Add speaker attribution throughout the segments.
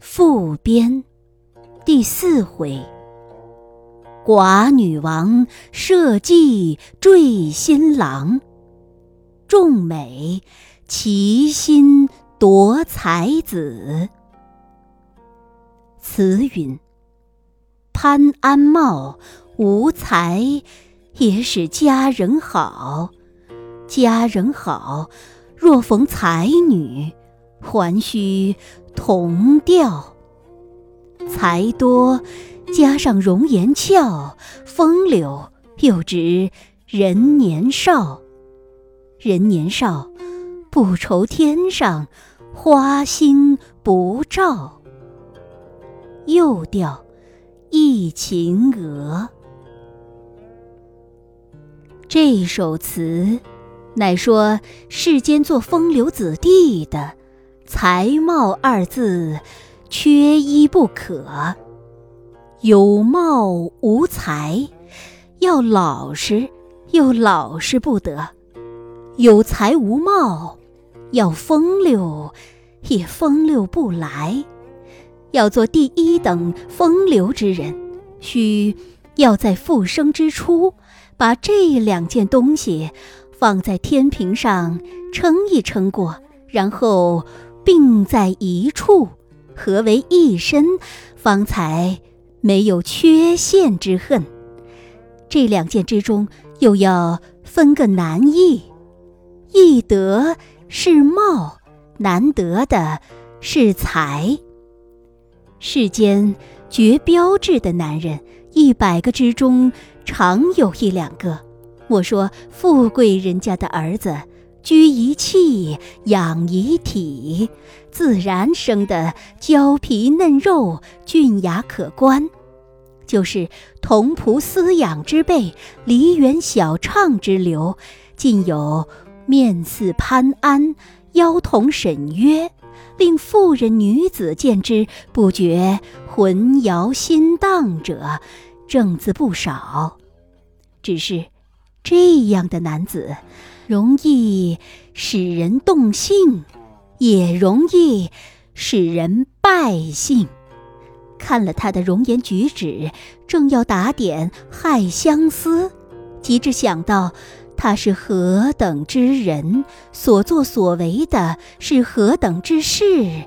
Speaker 1: 复编第四回，寡女王设计坠新郎，众美齐心夺才子。词云：潘安貌无才，也使佳人好；佳人好，若逢才女，还须。同调，才多，加上容颜俏，风流又值人年少。人年少，不愁天上花星不照。又调，忆秦娥。这首词，乃说世间做风流子弟的。才貌二字，缺一不可。有貌无才，要老实又老实不得；有才无貌，要风流也风流不来。要做第一等风流之人，需要在复生之初，把这两件东西放在天平上称一称过，然后。并在一处，合为一身，方才没有缺陷之恨。这两件之中，又要分个难易，易得是貌，难得的是才。世间绝标致的男人，一百个之中常有一两个。我说富贵人家的儿子。居一气，养一体，自然生得娇皮嫩肉，俊雅可观。就是童仆饲养之辈，梨园小唱之流，尽有面似潘安，腰同沈约，令妇人女子见之不觉魂摇心荡者，正字不少。只是这样的男子。容易使人动性，也容易使人败兴。看了他的容颜举止，正要打点害相思，急至想到他是何等之人，所作所为的是何等之事，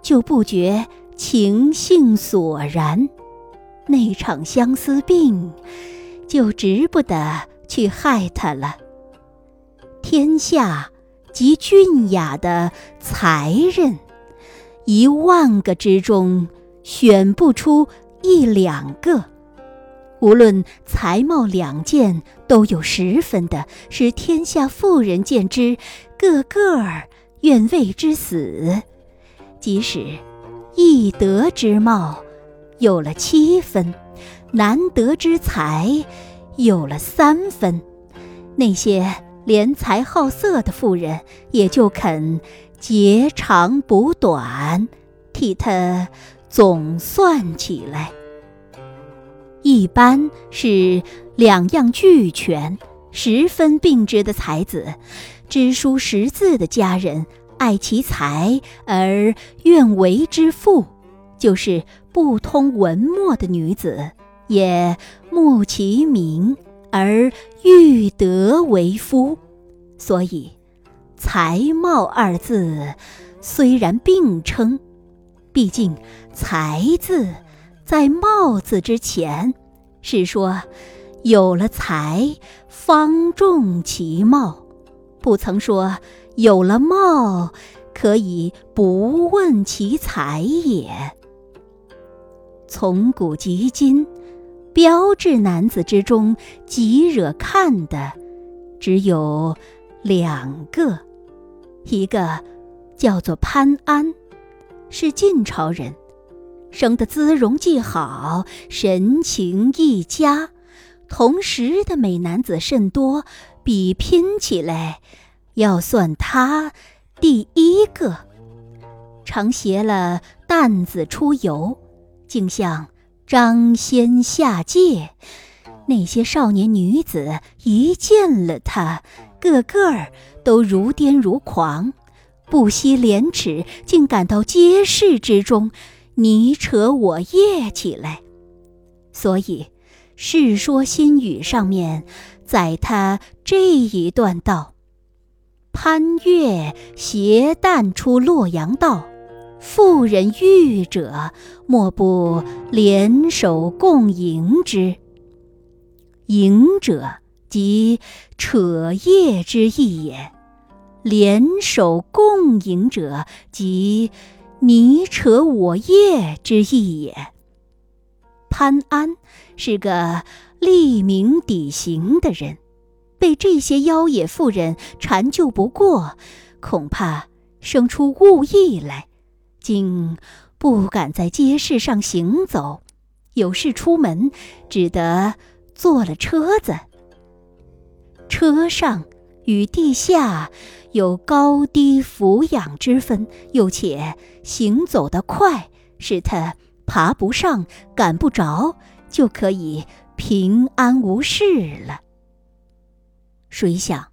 Speaker 1: 就不觉情性索然。那场相思病，就值不得去害他了。天下极俊雅的才人，一万个之中选不出一两个。无论才貌两件都有十分的，使天下妇人见之，个个儿愿为之死。即使易得之貌有了七分，难得之才有了三分，那些。怜财好色的妇人也就肯截长补短，替他总算起来。一般是两样俱全、十分并之的才子，知书识字的佳人，爱其才而愿为之妇；就是不通文墨的女子，也慕其名。而欲得为夫，所以才貌二字虽然并称，毕竟才字在貌字之前，是说有了才方重其貌，不曾说有了貌可以不问其才也。从古及今。标致男子之中，极惹看的，只有两个，一个叫做潘安，是晋朝人，生得姿容既好，神情亦佳，同时的美男子甚多，比拼起来，要算他第一个。常携了担子出游，竟像张仙下界。那些少年女子一见了他，个个都如癫如狂，不惜廉耻，竟赶到街市之中，你扯我掖起来。所以，《世说新语》上面载他这一段道：“潘岳携担出洛阳道。”妇人遇者，莫不联手共迎之。迎者，即扯叶之意也；联手共迎者，即你扯我叶之意也。潘安是个立名底行的人，被这些妖冶妇人缠救不过，恐怕生出误意来。竟不敢在街市上行走，有事出门，只得坐了车子。车上与地下有高低俯仰之分，又且行走得快，使他爬不上、赶不着，就可以平安无事了。谁想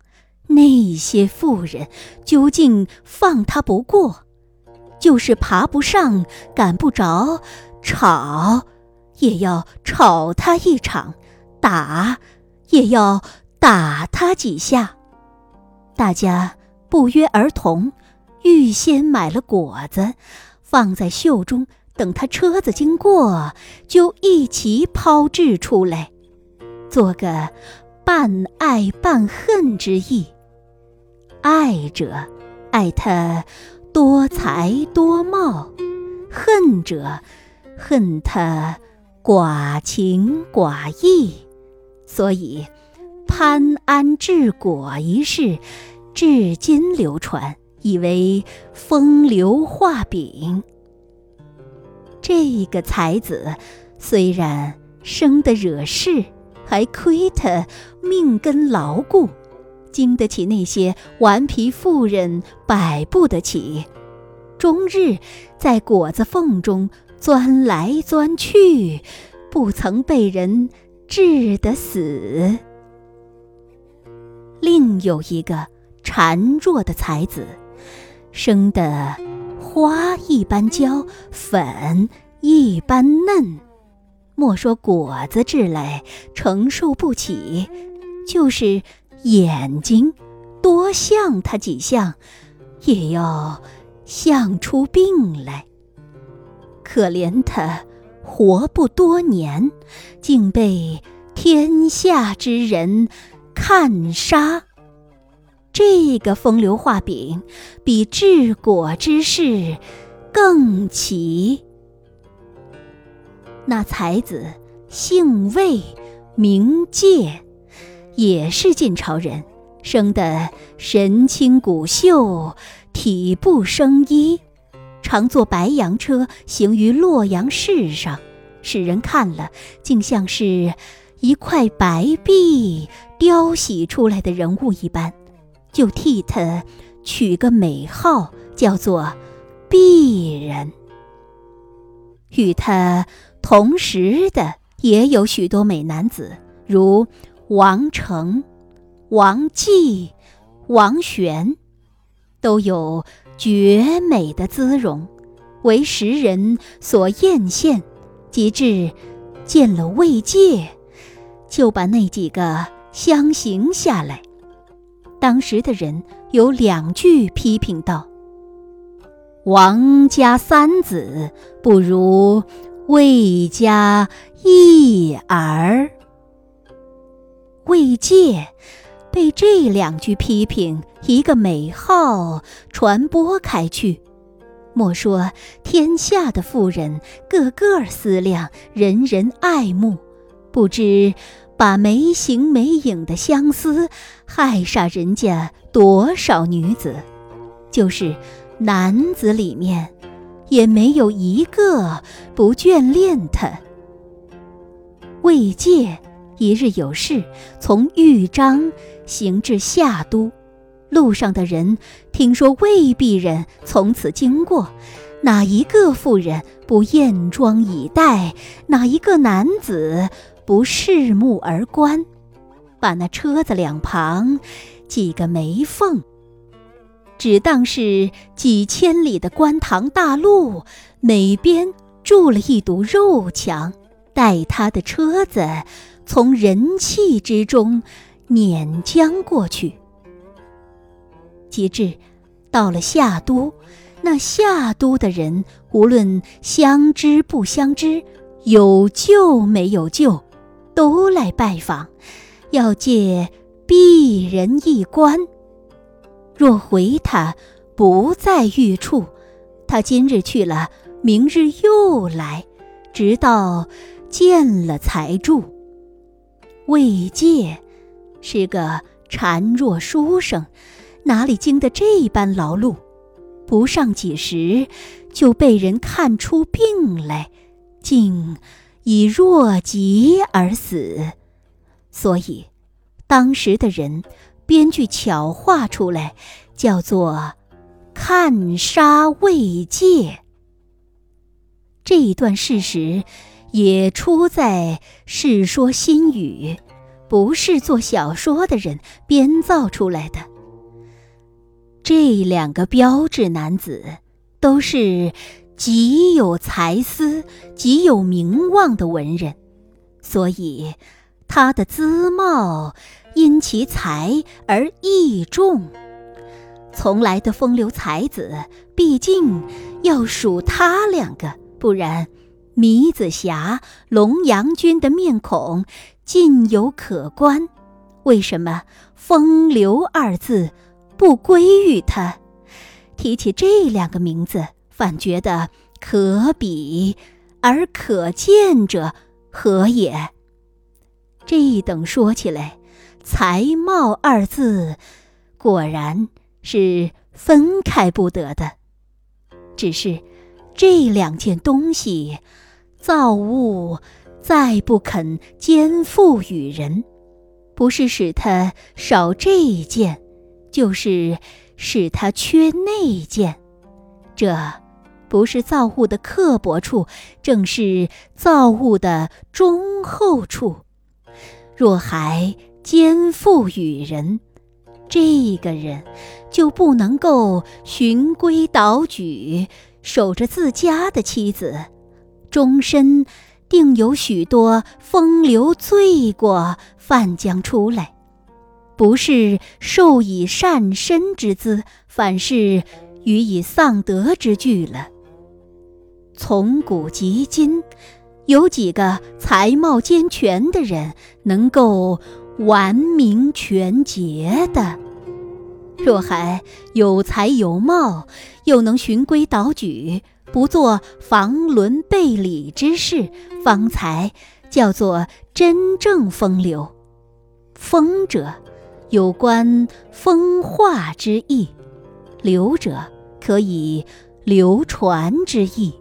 Speaker 1: 那些妇人究竟放他不过？就是爬不上、赶不着，吵也要吵他一场，打也要打他几下。大家不约而同，预先买了果子，放在袖中，等他车子经过，就一齐抛掷出来，做个半爱半恨之意。爱者爱他。多才多貌，恨者恨他寡情寡义，所以潘安治果一事至今流传，以为风流画饼。这个才子虽然生得惹事，还亏他命根牢固。经得起那些顽皮妇人摆布得起，终日在果子缝中钻来钻去，不曾被人治得死。另有一个孱弱的才子，生得花一般娇，粉一般嫩，莫说果子治来承受不起，就是。眼睛多像他几项，也要像出病来。可怜他活不多年，竟被天下之人看杀。这个风流画饼，比治国之事更奇。那才子姓魏，名介。也是晋朝人，生得神清骨秀，体不生衣，常坐白羊车行于洛阳市上，使人看了竟像是一块白璧雕洗出来的人物一般，就替他取个美号，叫做璧人。与他同时的也有许多美男子，如。王成、王继、王玄，都有绝美的姿容，为时人所艳羡。及至见了魏界，就把那几个相形下来。当时的人有两句批评道：“王家三子不如魏家一儿。”魏界被这两句批评，一个美号传播开去。莫说天下的妇人个个思量，人人爱慕，不知把没形没影的相思害煞人家多少女子。就是男子里面，也没有一个不眷恋他。魏界。一日有事，从豫章行至夏都，路上的人听说未必人从此经过，哪一个妇人不艳妆以待？哪一个男子不拭目而观？把那车子两旁几个眉缝，只当是几千里的官塘大路，每边筑了一堵肉墙，待他的车子从人气之中碾将过去。及至到了夏都，那夏都的人无论相知不相知，有救没有救，都来拜访。要借鄙人一观，若回他不在御处，他今日去了，明日又来，直到见了才住。魏介是个孱弱书生，哪里经得这般劳碌？不上几时，就被人看出病来，竟以弱疾而死。所以，当时的人编句巧话出来，叫做“看杀未戒”。这一段事实也出在《世说新语》，不是做小说的人编造出来的。这两个标志男子，都是极有才思、极有名望的文人，所以。他的姿貌因其才而异重，从来的风流才子，毕竟要数他两个，不然糜子瑕、龙阳君的面孔尽有可观。为什么“风流”二字不归于他？提起这两个名字，反觉得可比而可见者何也？这一等说起来，才貌二字，果然是分开不得的。只是这两件东西，造物再不肯肩负与人，不是使他少这一件，就是使他缺那件。这不是造物的刻薄处，正是造物的忠厚处。若还肩负与人，这个人就不能够循规蹈矩，守着自家的妻子，终身定有许多风流罪过犯将出来，不是受以善身之资，反是予以丧德之惧了。从古及今。有几个才貌兼全的人能够完名全节的？若还有才有貌，又能循规蹈矩，不做房伦背礼之事，方才叫做真正风流。风者，有关风化之意；流者，可以流传之意。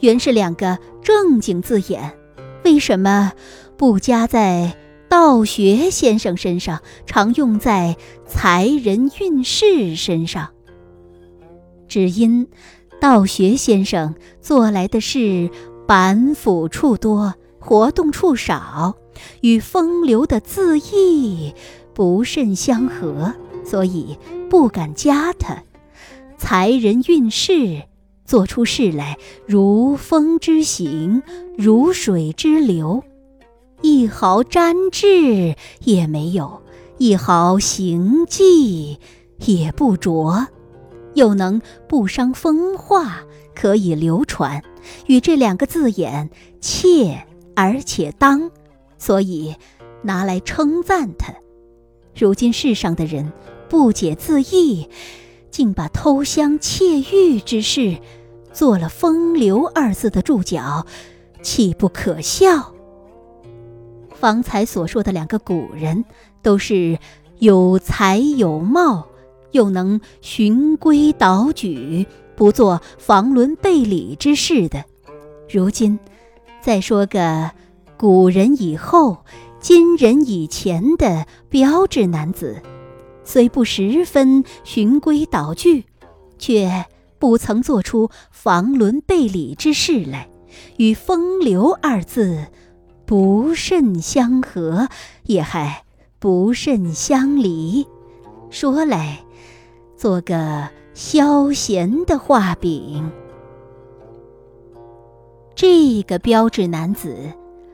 Speaker 1: 原是两个正经字眼，为什么不加在道学先生身上，常用在才人运势身上？只因道学先生做来的事板斧处多，活动处少，与风流的字义不甚相合，所以不敢加他。才人运势。做出事来，如风之行，如水之流，一毫沾质也没有，一毫形迹也不着，又能不伤风化，可以流传，与这两个字眼切而且当，所以拿来称赞他。如今世上的人不解字义，竟把偷香窃玉之事。做了“风流”二字的注脚，岂不可笑？方才所说的两个古人，都是有才有貌，又能循规蹈矩，不做房伦背礼之事的。如今，再说个古人以后、今人以前的标致男子，虽不十分循规蹈矩，却不曾做出房伦背礼之事来，与“风流”二字不甚相合，也还不甚相离。说来，做个消闲的画饼。这个标致男子，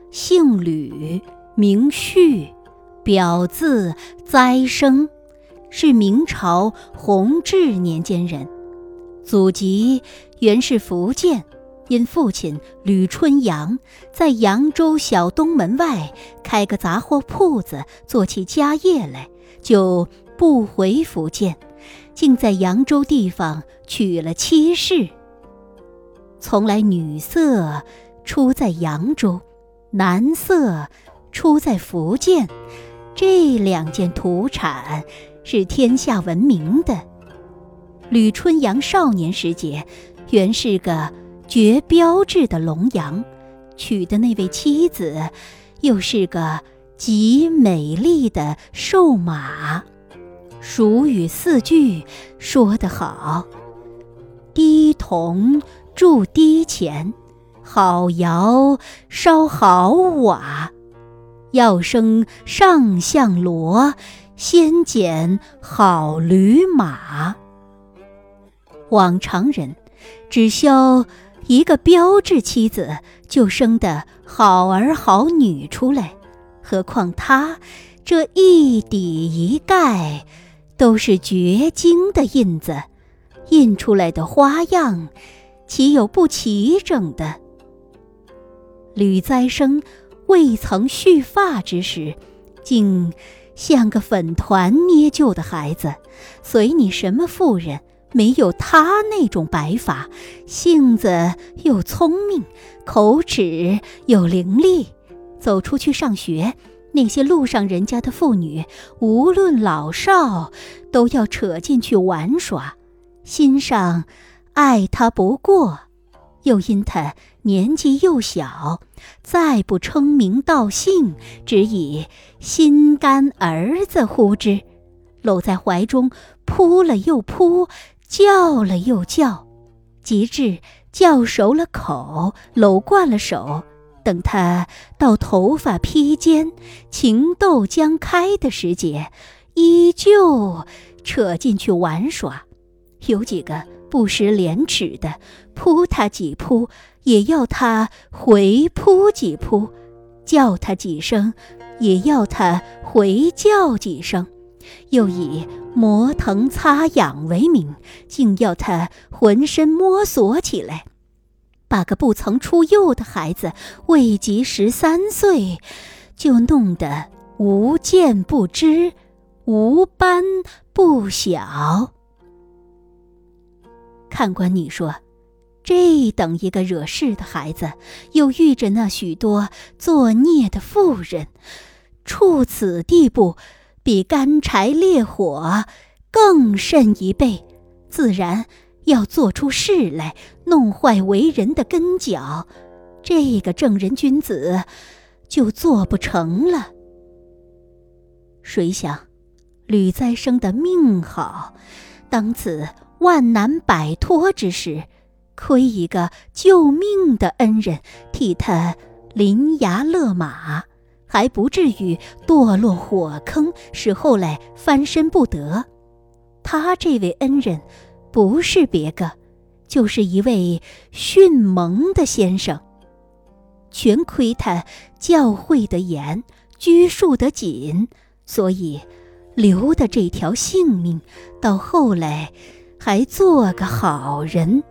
Speaker 1: 姓吕，名旭，表字栽生，是明朝弘治年间人，祖籍原是福建，因父亲吕春阳在扬州小东门外开个杂货铺子，做起家业来，就不回福建，竟在扬州地方娶了妻室。从来女色出在扬州，男色出在福建，这两件土产是天下闻名的。吕春阳少年时节，原是个绝标致的龙阳，娶的那位妻子，又是个极美丽的瘦马。俗语四句说得好：低铜。铸低钱，好窑烧好瓦，要生上相罗，先拣好驴马。往常人只消一个标致妻子，就生得好儿好女出来，何况他这一底一盖都是绝经的印子，印出来的花样。岂有不齐整的？吕栽生未曾蓄发之时，竟像个粉团捏就的孩子。随你什么妇人，没有他那种白发，性子又聪明，口齿又伶俐。走出去上学，那些路上人家的妇女，无论老少，都要扯进去玩耍，心上。爱他不过，又因他年纪又小，再不称名道姓，只以心肝儿子呼之，搂在怀中，扑了又扑，叫了又叫，及至叫熟了口，搂惯了手，等他到头发披肩，情窦将开的时节，依旧扯进去玩耍，有几个。不识廉耻的，扑他几扑，也要他回扑几扑；叫他几声，也要他回叫几声；又以磨疼擦痒为名，竟要他浑身摸索起来。把个不曾出幼的孩子，未及十三岁，就弄得无见不知，无斑不晓。看官，你说，这等一个惹事的孩子，又遇着那许多作孽的妇人，处此地步，比干柴烈火更甚一倍，自然要做出事来，弄坏为人的根脚，这个正人君子就做不成了。谁想，吕再生的命好，当此。万难摆脱之时，亏一个救命的恩人替他临崖勒马，还不至于堕落火坑，使后来翻身不得。他这位恩人，不是别个，就是一位迅猛的先生。全亏他教诲得严，拘束得紧，所以留的这条性命，到后来。还做个好人。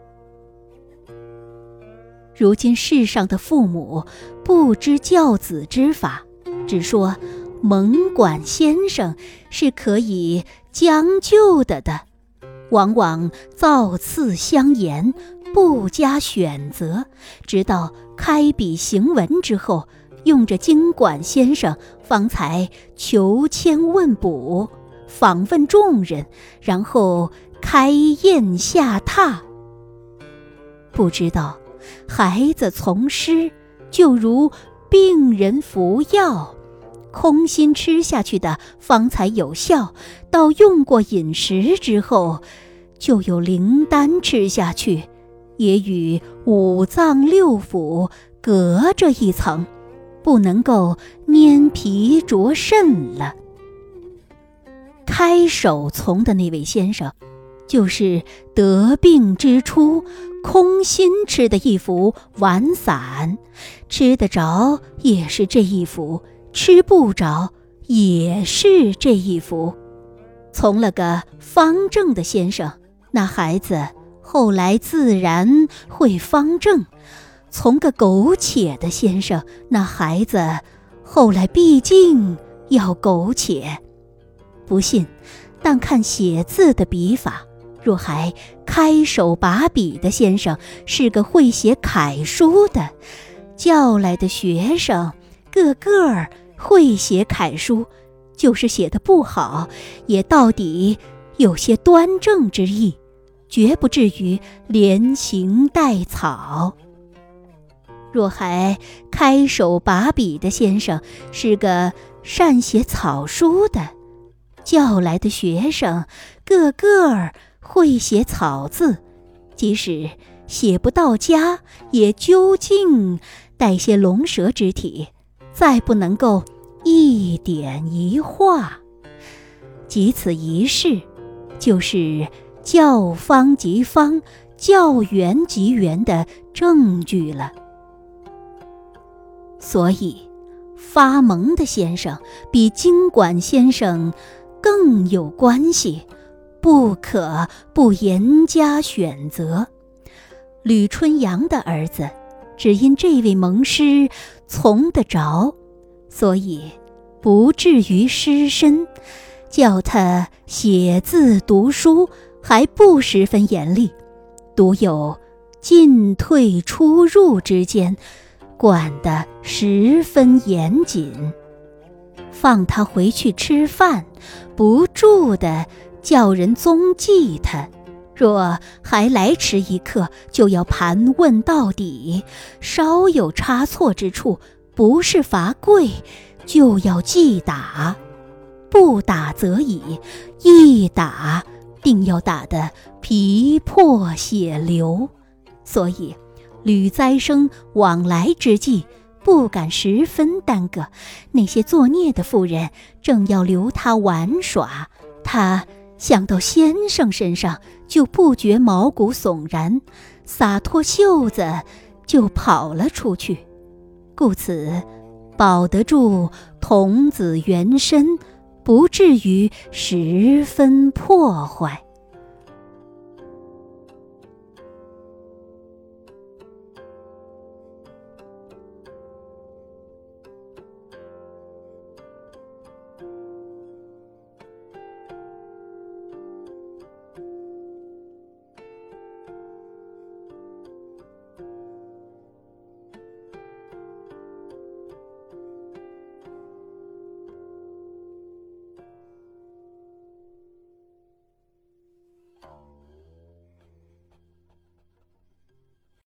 Speaker 1: 如今世上的父母不知教子之法，只说蒙管先生是可以将就的的，往往造次相言，不加选择，直到开笔行文之后，用着经管先生方才求签问卜，访问众人，然后。开宴下榻，不知道孩子从师就如病人服药，空心吃下去的方才有效，到用过饮食之后，就有灵丹吃下去，也与五脏六腑隔着一层，不能够拈皮着肾了。开手从的那位先生，就是得病之初空心吃的一服丸散，吃得着也是这一幅。吃不着也是这一幅，从了个方正的先生，那孩子后来自然会方正；从个苟且的先生，那孩子后来毕竟要苟且。不信，但看写字的笔法，若还开手把笔的先生是个会写楷书的，叫来的学生个个儿。会写楷书，就是写的不好，也到底有些端正之意，绝不至于连行带草。若还开手把笔的先生是个善写草书的，叫来的学生个个儿会写草字，即使写不到家，也究竟带些龙蛇之体。再不能够一点一画，即此一事，就是教方即方，教圆即圆的证据了。所以，发蒙的先生比经管先生更有关系，不可不严加选择。吕春阳的儿子。只因这位蒙师从得着，所以不至于失身，叫他写字读书还不十分严厉，独有进退出入之间管得十分严谨。放他回去吃饭，不住的叫人踪迹他。若还来迟一刻，就要盘问到底；稍有差错之处，不是罚跪，就要记打。不打则已，一打定要打得皮破血流。所以，吕栽生往来之际，不敢十分耽搁。那些作孽的妇人正要留他玩耍，他。想到先生身上，就不觉毛骨悚然，洒脱袖子就跑了出去，故此保得住童子原身，不至于十分破坏。